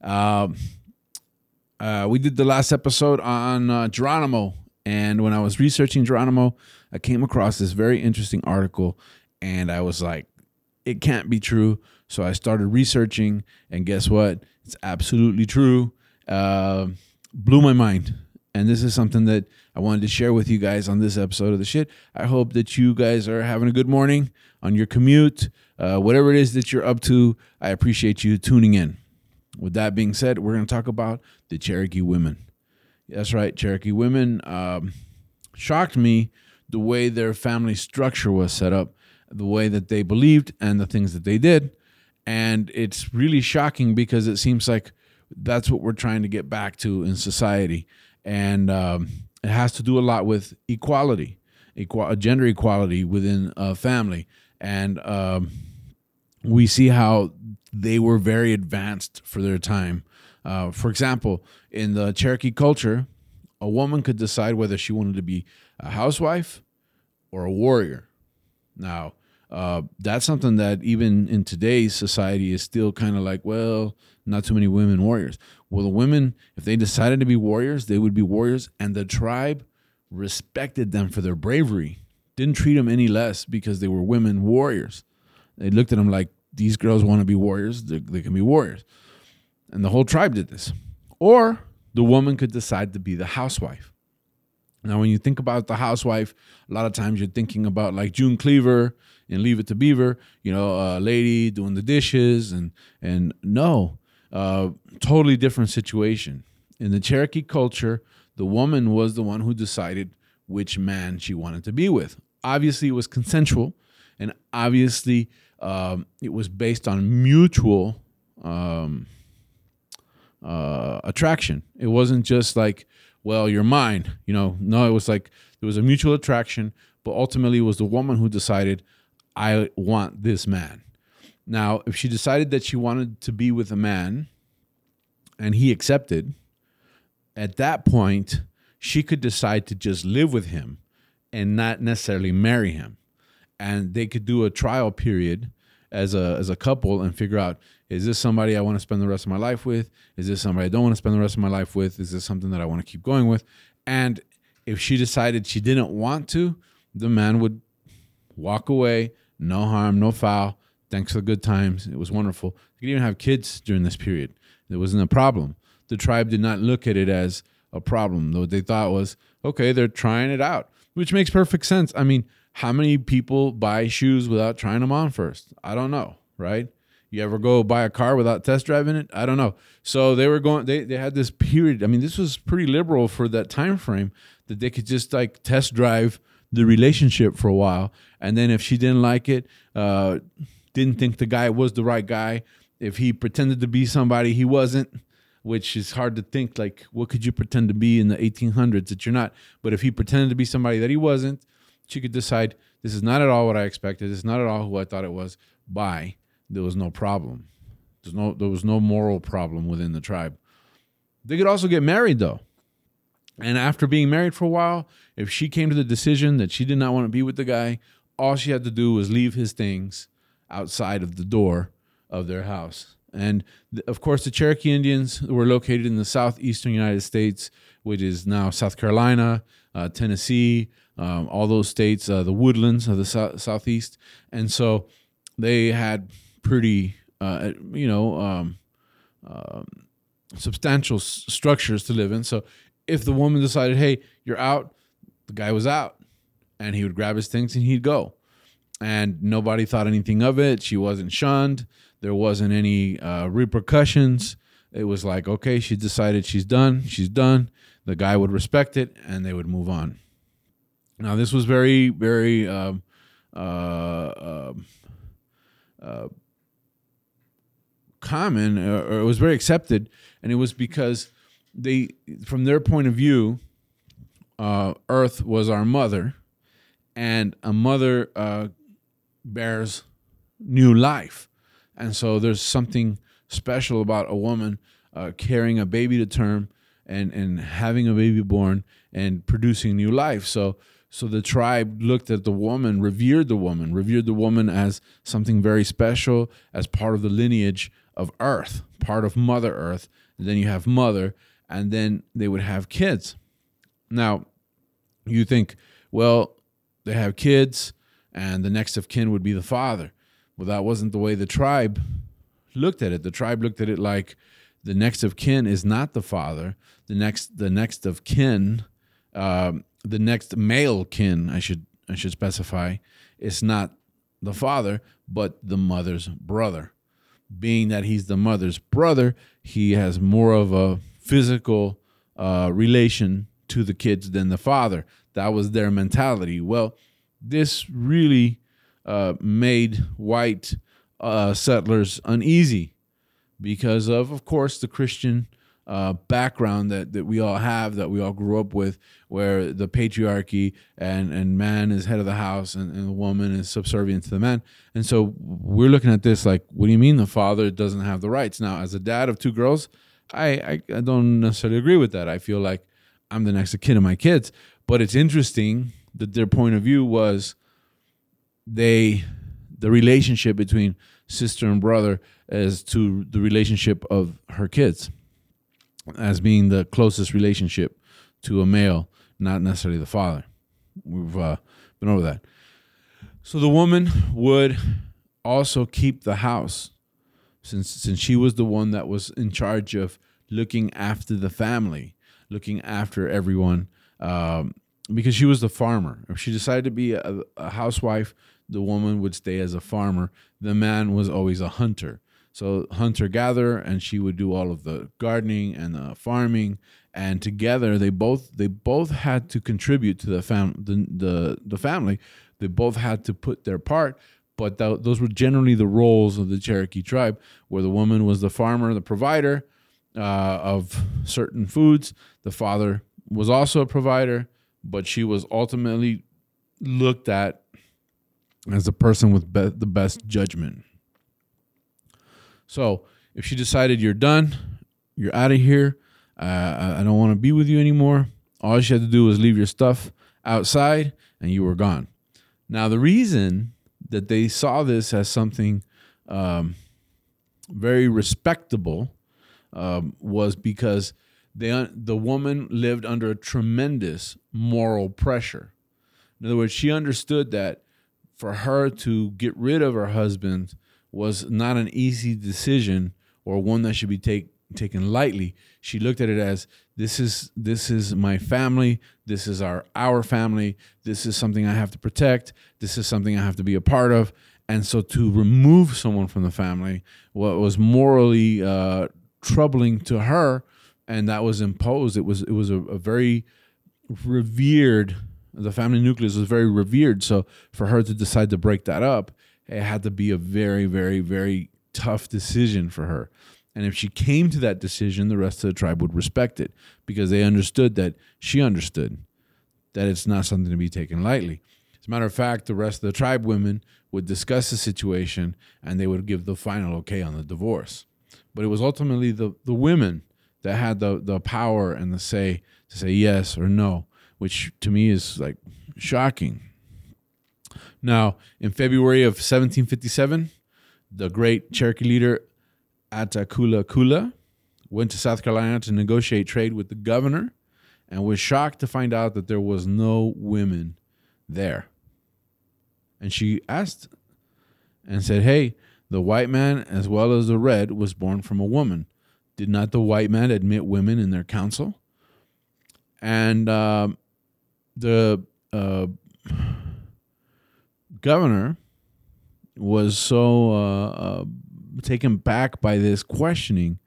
Um, uh, we did the last episode on uh, Geronimo, and when I was researching Geronimo, I came across this very interesting article, and I was like, it can't be true. So I started researching, and guess what? It's absolutely true. Uh, blew my mind. And this is something that I wanted to share with you guys on this episode of the shit. I hope that you guys are having a good morning on your commute, uh, whatever it is that you're up to. I appreciate you tuning in. With that being said, we're going to talk about the Cherokee women. That's right, Cherokee women um, shocked me the way their family structure was set up, the way that they believed, and the things that they did. And it's really shocking because it seems like that's what we're trying to get back to in society and um, it has to do a lot with equality, equal, gender equality within a family, and um, we see how they were very advanced for their time. Uh, for example, in the Cherokee culture, a woman could decide whether she wanted to be a housewife or a warrior. Now, uh, that's something that even in today's society is still kind of like, well, not too many women warriors. Well, the women, if they decided to be warriors, they would be warriors, and the tribe respected them for their bravery. Didn't treat them any less because they were women warriors. They looked at them like these girls want to be warriors; they, they can be warriors, and the whole tribe did this. Or the woman could decide to be the housewife. Now, when you think about the housewife, a lot of times you're thinking about like June Cleaver and Leave It to Beaver, you know, a lady doing the dishes, and and no, uh, totally different situation. In the Cherokee culture, the woman was the one who decided which man she wanted to be with. Obviously, it was consensual, and obviously, um, it was based on mutual um, uh, attraction. It wasn't just like, well, you're mine. You know, no, it was like there was a mutual attraction, but ultimately, it was the woman who decided, I want this man. Now, if she decided that she wanted to be with a man and he accepted, at that point, she could decide to just live with him and not necessarily marry him. And they could do a trial period as a as a couple and figure out is this somebody I want to spend the rest of my life with? Is this somebody I don't want to spend the rest of my life with? Is this something that I want to keep going with? And if she decided she didn't want to, the man would walk away, no harm, no foul, Thanks for the good times. It was wonderful. You could even have kids during this period. It wasn't a problem. The tribe did not look at it as a problem. What they thought was, okay, they're trying it out, which makes perfect sense. I mean, how many people buy shoes without trying them on first? I don't know, right? You ever go buy a car without test driving it? I don't know. So they were going. They they had this period. I mean, this was pretty liberal for that time frame that they could just like test drive the relationship for a while, and then if she didn't like it, uh, didn't think the guy was the right guy. If he pretended to be somebody he wasn't, which is hard to think like what could you pretend to be in the 1800s that you're not but if he pretended to be somebody that he wasn't she could decide this is not at all what i expected. This is not at all who i thought it was. Bye. There was no problem. There's no there was no moral problem within the tribe. They could also get married though. And after being married for a while if she came to the decision that she did not want to be with the guy all she had to do was leave his things outside of the door of their house. And of course, the Cherokee Indians were located in the southeastern United States, which is now South Carolina, uh, Tennessee, um, all those states, uh, the woodlands of the so- southeast. And so they had pretty, uh, you know, um, um substantial s- structures to live in. So if the woman decided, hey, you're out, the guy was out. And he would grab his things and he'd go and nobody thought anything of it. She wasn't shunned. There wasn't any uh, repercussions. It was like, okay, she decided she's done. She's done. The guy would respect it, and they would move on. Now, this was very, very um, uh, uh, uh, common or, or it was very accepted, and it was because they, from their point of view, uh, Earth was our mother, and a mother uh, bears new life, and so there's something special about a woman uh, carrying a baby to term and and having a baby born and producing new life. So so the tribe looked at the woman, revered the woman, revered the woman as something very special, as part of the lineage of Earth, part of Mother Earth. And then you have Mother, and then they would have kids. Now, you think, well, they have kids, and the next of kin would be the father. Well, that wasn't the way the tribe looked at it. The tribe looked at it like the next of kin is not the father. The next, the next of kin um, the next male kin, I should I should specify, is not the father, but the mother's brother. Being that he's the mother's brother, he has more of a physical uh, relation to the kids than the father. That was their mentality. Well, this really uh, made white uh, settlers uneasy because of, of course, the Christian uh, background that, that we all have, that we all grew up with, where the patriarchy and, and man is head of the house and, and the woman is subservient to the man. And so we're looking at this like, what do you mean the father doesn't have the rights? Now, as a dad of two girls, I, I, I don't necessarily agree with that. I feel like I'm the next kid of my kids. But it's interesting that their point of view was they, the relationship between sister and brother as to the relationship of her kids as being the closest relationship to a male, not necessarily the father. We've uh, been over that. So the woman would also keep the house since since she was the one that was in charge of looking after the family, looking after everyone, um, because she was the farmer. If she decided to be a, a housewife, the woman would stay as a farmer. The man was always a hunter. So hunter gatherer, and she would do all of the gardening and the farming, and together they both they both had to contribute to the fam the the, the family. They both had to put their part, but th- those were generally the roles of the Cherokee tribe, where the woman was the farmer, the provider uh, of certain foods. The father was also a provider, but she was ultimately looked at as a person with be- the best judgment. So if she decided you're done, you're out of here, uh, I don't want to be with you anymore, all she had to do was leave your stuff outside and you were gone. Now, the reason that they saw this as something um, very respectable um, was because they, the woman lived under a tremendous moral pressure. In other words, she understood that for her to get rid of her husband was not an easy decision or one that should be take, taken lightly. She looked at it as this is this is my family, this is our our family, this is something I have to protect, this is something I have to be a part of. And so to remove someone from the family what was morally uh, troubling to her and that was imposed. It was it was a, a very revered the family nucleus was very revered. So for her to decide to break that up, it had to be a very, very, very tough decision for her. And if she came to that decision, the rest of the tribe would respect it because they understood that she understood that it's not something to be taken lightly. As a matter of fact, the rest of the tribe women would discuss the situation and they would give the final okay on the divorce. But it was ultimately the, the women that had the, the power and the say to say yes or no, which to me is like shocking. Now, in February of 1757, the great Cherokee leader Attakullakulla went to South Carolina to negotiate trade with the governor and was shocked to find out that there was no women there. And she asked and said, Hey, the white man as well as the red was born from a woman. Did not the white man admit women in their council? And um, the uh, governor was so uh, uh, taken back by this questioning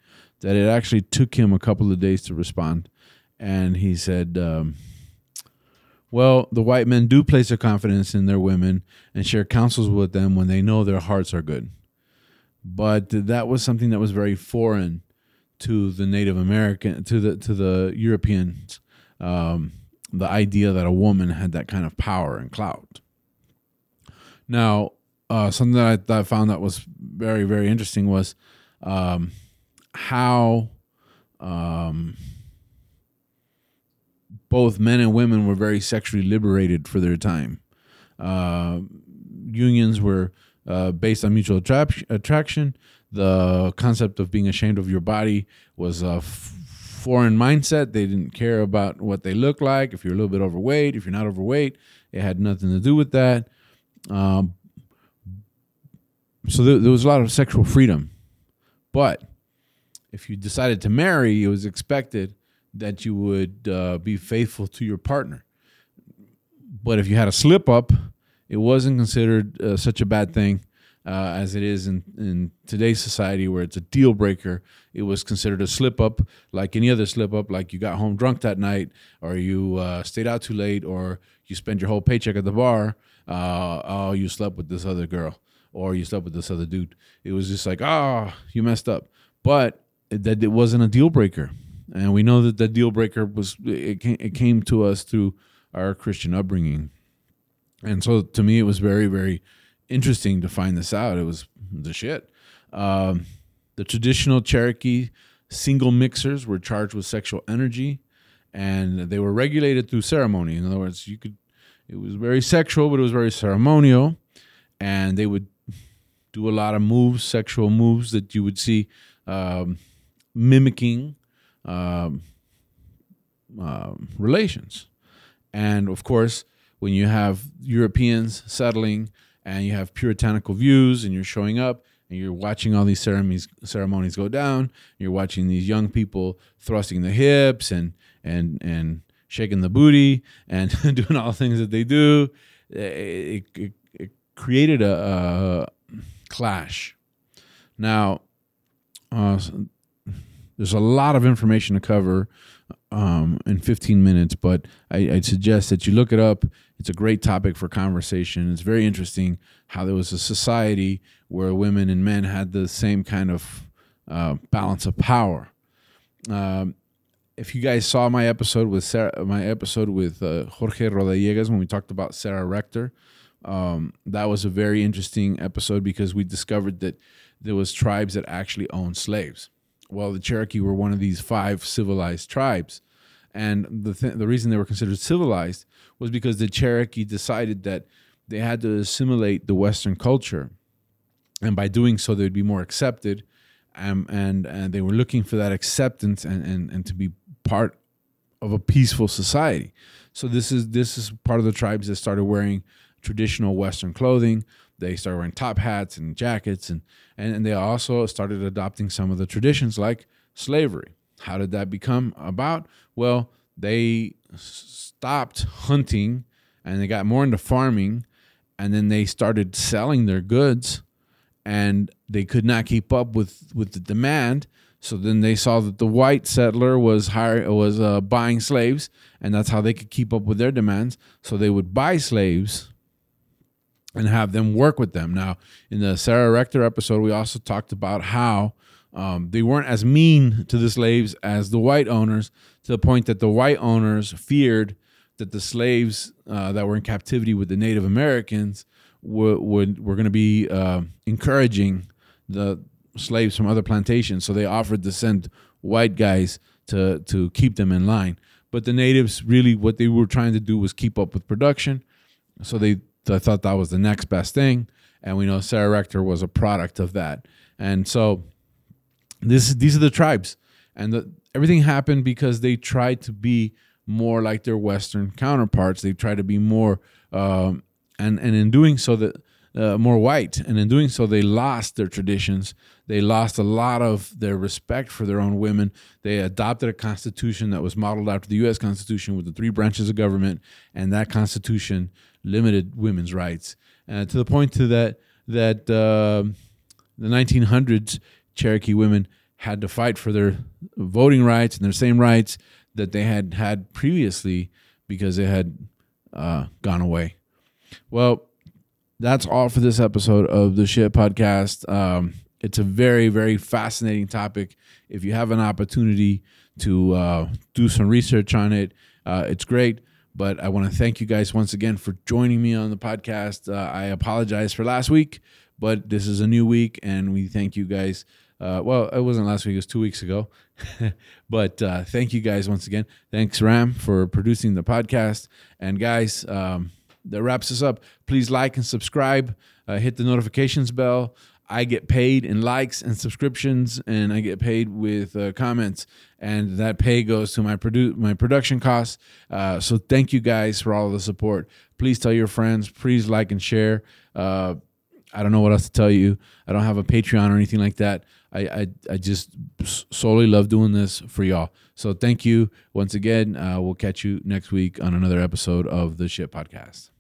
that it actually took him a couple of days to respond. And he said, um, Well, the white men do place their confidence in their women and share counsels with them when they know their hearts are good. but that was something that was very foreign to the Native American, to the to the Europeans. Um, the idea that a woman had that kind of power and clout. Now, uh, something that I, that I, found that was very very interesting was um, how um, both men and women were very sexually liberated for their time. Uh, unions were uh, based on mutual attra- attraction. The concept of being ashamed of your body was a f- foreign mindset. They didn't care about what they look like. If you're a little bit overweight, if you're not overweight, it had nothing to do with that. Um, so there, there was a lot of sexual freedom. But if you decided to marry, it was expected that you would uh, be faithful to your partner. But if you had a slip up, it wasn't considered uh, such a bad thing uh, as it is in, in today's society where it's a deal breaker. It was considered a slip up like any other slip up, like you got home drunk that night, or you uh, stayed out too late, or you spend your whole paycheck at the bar. Uh, oh, you slept with this other girl, or you slept with this other dude. It was just like, oh, you messed up. But that it wasn't a deal breaker. And we know that the deal breaker was, it came, it came to us through our Christian upbringing. And so to me, it was very, very interesting to find this out. It was the shit. Um, the traditional Cherokee single mixers were charged with sexual energy and they were regulated through ceremony. In other words, you could, it was very sexual, but it was very ceremonial. And they would do a lot of moves, sexual moves that you would see um, mimicking um, uh, relations. And of course, when you have Europeans settling and you have puritanical views and you're showing up and you're watching all these ceremonies ceremonies go down, you're watching these young people thrusting the hips and and and shaking the booty and doing all the things that they do. It, it, it created a, a, clash. Now, uh, there's a lot of information to cover um, in 15 minutes, but I, would suggest that you look it up. It's a great topic for conversation. It's very interesting how there was a society where women and men had the same kind of uh, balance of power. Um, if you guys saw my episode with Sarah, my episode with uh, Jorge Rodallegas when we talked about Sarah Rector, um, that was a very interesting episode because we discovered that there was tribes that actually owned slaves well, the Cherokee were one of these five civilized tribes. And the, th- the reason they were considered civilized was because the Cherokee decided that they had to assimilate the Western culture. And by doing so, they'd be more accepted. Um, and, and they were looking for that acceptance and, and, and to be part of a peaceful society. So this is this is part of the tribes that started wearing traditional Western clothing. They started wearing top hats and jackets, and, and, and they also started adopting some of the traditions like slavery. How did that become about? Well, they stopped hunting and they got more into farming, and then they started selling their goods, and they could not keep up with, with the demand. So then they saw that the white settler was hire, was uh, buying slaves, and that's how they could keep up with their demands. So they would buy slaves and have them work with them. Now, in the Sarah Rector episode, we also talked about how um, they weren't as mean to the slaves as the white owners, to the point that the white owners feared that the slaves uh, that were in captivity with the Native Americans would, would were going to be uh, encouraging the slaves from other plantations. So they offered to send white guys to to keep them in line. But the natives really, what they were trying to do was keep up with production. So they I thought that was the next best thing. And we know Sarah Rector was a product of that. And so this these are the tribes. And the, everything happened because they tried to be more like their Western counterparts. They tried to be more, um, and, and in doing so, that uh, more white. And in doing so, they lost their traditions. They lost a lot of their respect for their own women. They adopted a constitution that was modeled after the U.S. Constitution with the three branches of government, and that constitution limited women's rights uh, to the point to that that uh, the 1900s Cherokee women had to fight for their voting rights and their same rights that they had had previously because they had uh, gone away. Well, that's all for this episode of the Shit Podcast. Um, it's a very, very fascinating topic. If you have an opportunity to uh, do some research on it, uh, it's great. But I want to thank you guys once again for joining me on the podcast. Uh, I apologize for last week, but this is a new week, and we thank you guys. Uh, well, it wasn't last week; it was two weeks ago. but uh, thank you guys once again. Thanks, Ram, for producing the podcast. And guys, um, that wraps us up. Please like and subscribe. Uh, hit the notifications bell. I get paid in likes and subscriptions, and I get paid with uh, comments, and that pay goes to my produ- my production costs. Uh, so thank you guys for all the support. Please tell your friends. Please like and share. Uh, I don't know what else to tell you. I don't have a Patreon or anything like that. I I, I just solely love doing this for y'all. So thank you once again. Uh, we'll catch you next week on another episode of the Shit Podcast.